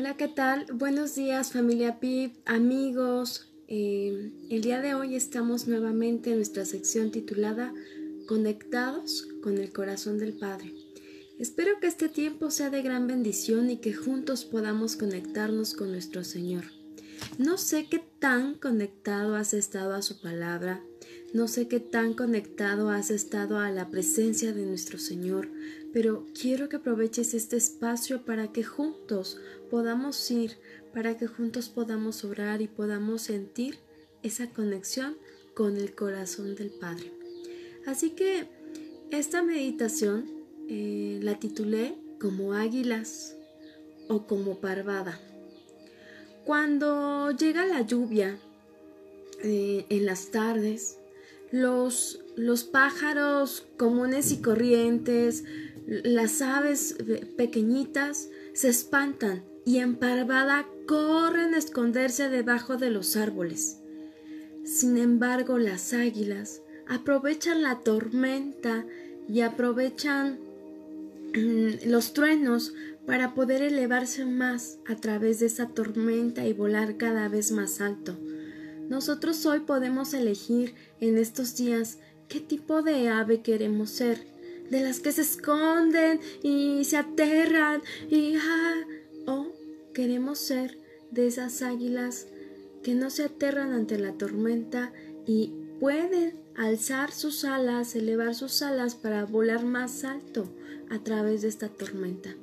Hola, ¿qué tal? Buenos días familia PIP, amigos. Eh, el día de hoy estamos nuevamente en nuestra sección titulada Conectados con el corazón del Padre. Espero que este tiempo sea de gran bendición y que juntos podamos conectarnos con nuestro Señor. No sé qué tan conectado has estado a su palabra, no sé qué tan conectado has estado a la presencia de nuestro Señor, pero quiero que aproveches este espacio para que juntos podamos ir, para que juntos podamos orar y podamos sentir esa conexión con el corazón del Padre. Así que esta meditación eh, la titulé como águilas o como parvada. Cuando llega la lluvia eh, en las tardes, los, los pájaros comunes y corrientes, las aves pequeñitas se espantan y en parvada corren a esconderse debajo de los árboles. Sin embargo, las águilas aprovechan la tormenta y aprovechan mm, los truenos para poder elevarse más a través de esa tormenta y volar cada vez más alto. Nosotros hoy podemos elegir en estos días qué tipo de ave queremos ser, de las que se esconden y se aterran y ah, o queremos ser de esas águilas que no se aterran ante la tormenta y pueden alzar sus alas, elevar sus alas para volar más alto a través de esta tormenta.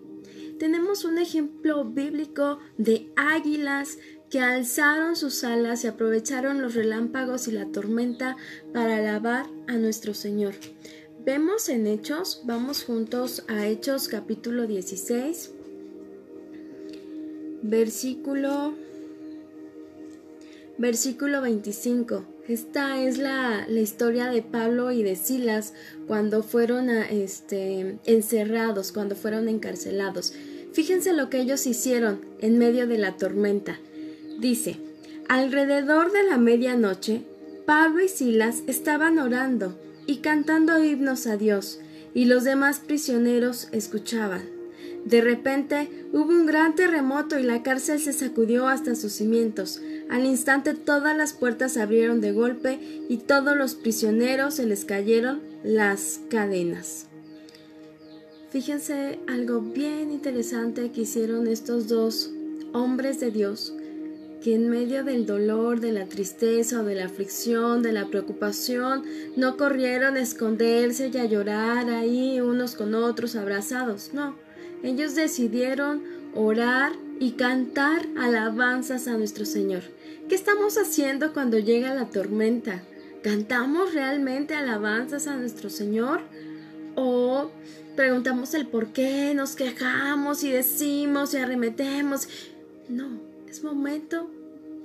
Tenemos un ejemplo bíblico de águilas que alzaron sus alas y aprovecharon los relámpagos y la tormenta para alabar a nuestro Señor. Vemos en Hechos, vamos juntos a Hechos capítulo 16, versículo versículo 25. Esta es la, la, historia de Pablo y de Silas cuando fueron este, encerrados, cuando fueron encarcelados. Fíjense lo que ellos hicieron en medio de la tormenta. Dice, alrededor de la medianoche, Pablo y Silas estaban orando y cantando himnos a Dios, y los demás prisioneros escuchaban. De repente hubo un gran terremoto y la cárcel se sacudió hasta sus cimientos. Al instante todas las puertas se abrieron de golpe y todos los prisioneros se les cayeron las cadenas. Fíjense algo bien interesante que hicieron estos dos hombres de Dios que en medio del dolor, de la tristeza de la aflicción, de la preocupación, no corrieron a esconderse y a llorar ahí unos con otros abrazados, no. Ellos decidieron orar y cantar alabanzas a nuestro Señor. ¿Qué estamos haciendo cuando llega la tormenta? ¿Cantamos realmente alabanzas a nuestro Señor? ¿O preguntamos el por qué, nos quejamos y decimos y arremetemos? No, es momento,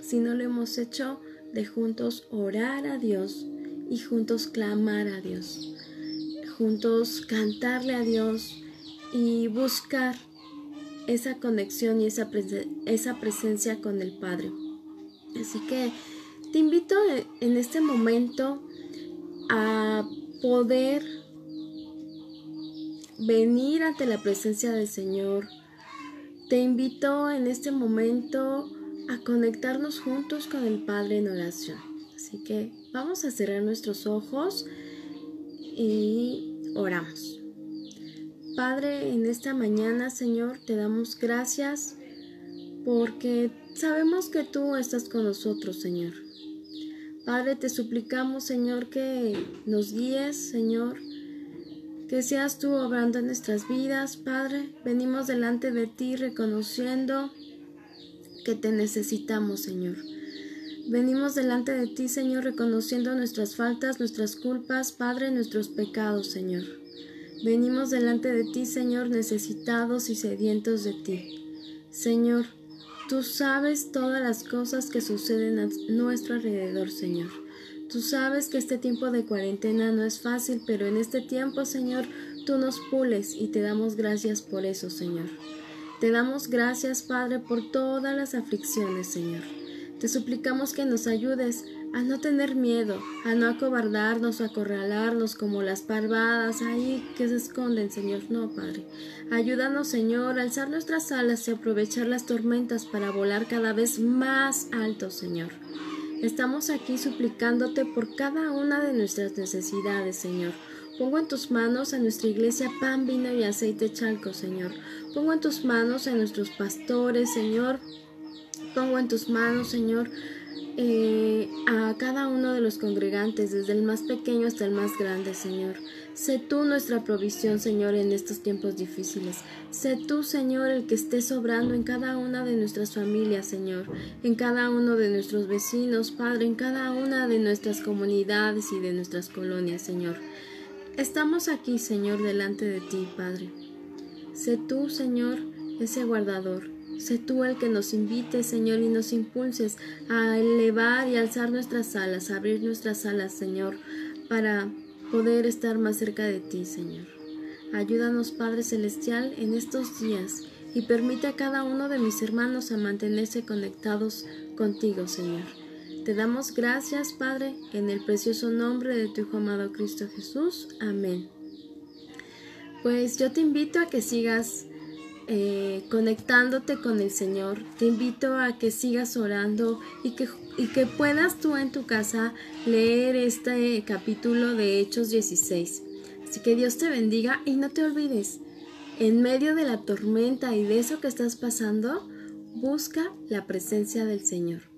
si no lo hemos hecho, de juntos orar a Dios y juntos clamar a Dios, juntos cantarle a Dios y buscar esa conexión y esa, presencia con el Padre. Así que te invito en este momento a poder venir ante la presencia del Señor, te invito en este momento a conectarnos juntos con el Padre en oración. Así que vamos a cerrar nuestros ojos y oramos. Padre, en esta mañana, Señor, te damos gracias porque sabemos que tú estás con nosotros, Señor. Padre, te suplicamos, Señor, que nos guíes, Señor, que seas tú obrando en nuestras vidas, Padre. Venimos delante de ti reconociendo que te necesitamos, Señor. Venimos delante de ti, Señor, reconociendo nuestras faltas, nuestras culpas, Padre, nuestros pecados, Señor. Venimos delante de ti, Señor, necesitados y sedientos de ti. Señor, tú sabes todas las cosas que suceden a nuestro alrededor, Señor. Tú sabes que este tiempo de cuarentena no es fácil, pero en este tiempo, Señor, tú nos pules y te damos gracias por eso, Señor. Te damos gracias, Padre, por todas las aflicciones, Señor. Te suplicamos que nos ayudes a no tener miedo, a no acobardarnos o acorralarnos como las parvadas ahí que se esconden, Señor. No, Padre. Ayúdanos, Señor, a alzar nuestras alas y aprovechar las tormentas para volar cada vez más alto, Señor. Estamos aquí suplicándote por cada una de nuestras necesidades, Señor. Pongo en tus manos a nuestra iglesia pan, vino y aceite chalco, Señor. Pongo en tus manos a nuestros pastores, Señor. Pongo en tus manos, Señor, eh, a cada uno de los congregantes, desde el más pequeño hasta el más grande, Señor. Sé tú nuestra provisión, Señor, en estos tiempos difíciles. Sé tú, Señor, el que esté sobrando en cada una de nuestras familias, Señor, en cada uno de nuestros vecinos, Padre, en cada una de nuestras comunidades y de nuestras colonias, Señor. Estamos aquí, Señor, delante de ti, Padre. Sé tú, Señor, ese guardador. Sé tú el que nos invite, Señor, y nos impulses a elevar y alzar nuestras alas, a abrir nuestras alas, Señor, para poder estar más cerca de ti, Señor. Ayúdanos, Padre Celestial, en estos días y permite a cada uno de mis hermanos a mantenerse conectados contigo, Señor. Te damos gracias, Padre, en el precioso nombre de tu Hijo amado Cristo Jesús. Amén. Pues yo te invito a que sigas eh, conectándote con el Señor. Te invito a que sigas orando y que, y que puedas tú en tu casa leer este capítulo de Hechos 16. Así que Dios te bendiga y no te olvides, en medio de la tormenta y de eso que estás pasando, busca la presencia del Señor.